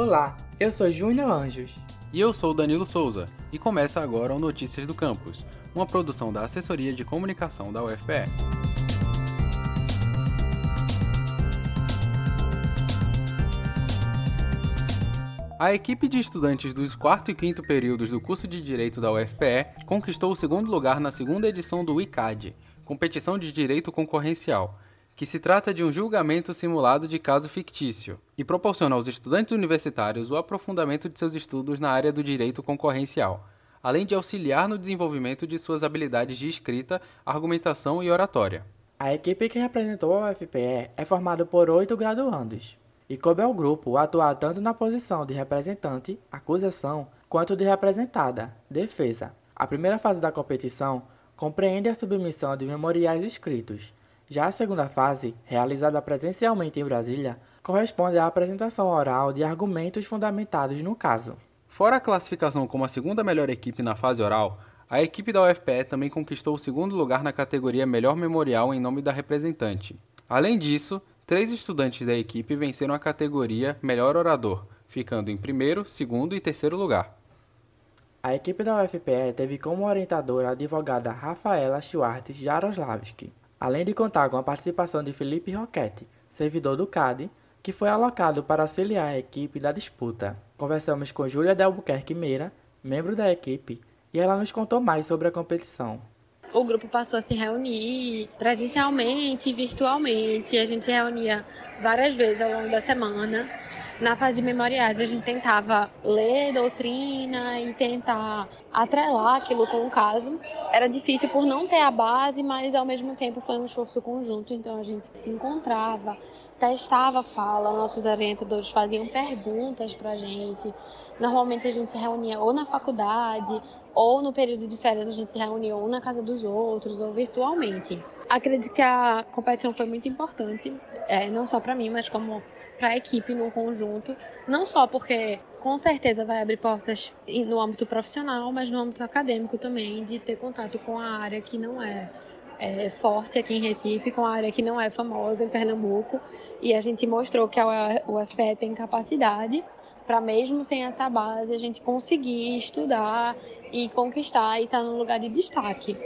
Olá, eu sou Júnior Anjos. E eu sou Danilo Souza, e começa agora o Notícias do Campus, uma produção da Assessoria de Comunicação da UFPE. A equipe de estudantes dos quarto e quinto períodos do curso de Direito da UFPE conquistou o segundo lugar na segunda edição do ICAD, competição de direito concorrencial, que se trata de um julgamento simulado de caso fictício e proporciona aos estudantes universitários o aprofundamento de seus estudos na área do direito concorrencial, além de auxiliar no desenvolvimento de suas habilidades de escrita, argumentação e oratória. A equipe que representou a UFPE é formada por oito graduandos e coube ao grupo atuar tanto na posição de representante, acusação, quanto de representada, defesa. A primeira fase da competição compreende a submissão de memoriais escritos, já a segunda fase, realizada presencialmente em Brasília, corresponde à apresentação oral de argumentos fundamentados no caso. Fora a classificação como a segunda melhor equipe na fase oral, a equipe da UFPE também conquistou o segundo lugar na categoria Melhor Memorial em nome da representante. Além disso, três estudantes da equipe venceram a categoria Melhor Orador, ficando em primeiro, segundo e terceiro lugar. A equipe da UFPE teve como orientadora a advogada Rafaela Schwartz Jaroslavski além de contar com a participação de Felipe Roquete, servidor do CAD, que foi alocado para auxiliar a equipe da disputa. Conversamos com Júlia Delbuquerque Meira, membro da equipe, e ela nos contou mais sobre a competição. O grupo passou a se reunir presencialmente e virtualmente. A gente se reunia várias vezes ao longo da semana na fase de memoriais, a gente tentava ler doutrina e tentar atrelar aquilo com o caso. Era difícil por não ter a base, mas ao mesmo tempo foi um esforço conjunto, então a gente se encontrava, testava a fala, nossos orientadores faziam perguntas para a gente. Normalmente a gente se reunia ou na faculdade, ou no período de férias a gente se reunia ou na casa dos outros, ou virtualmente. Acredito que a competição foi muito importante, é, não só para mim, mas como para a equipe no conjunto, não só porque com certeza vai abrir portas no âmbito profissional, mas no âmbito acadêmico também, de ter contato com a área que não é, é forte aqui em Recife, com a área que não é famosa em Pernambuco, e a gente mostrou que a UFPE tem capacidade para mesmo sem essa base a gente conseguir estudar e conquistar e estar tá num lugar de destaque.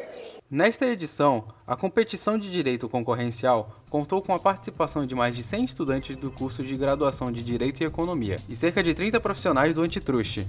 Nesta edição, a competição de direito concorrencial contou com a participação de mais de 100 estudantes do curso de graduação de Direito e Economia e cerca de 30 profissionais do antitruste.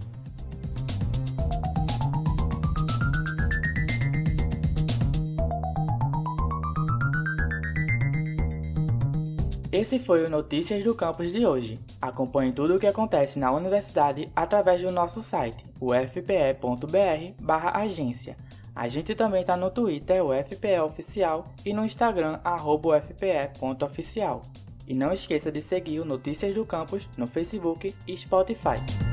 Esse foi o Notícias do Campus de hoje. Acompanhe tudo o que acontece na universidade através do nosso site, ufpe.br/agência a gente também está no Twitter, o FPE Oficial, e no Instagram, arroba ufpe.oficial. E não esqueça de seguir o Notícias do Campus no Facebook e Spotify.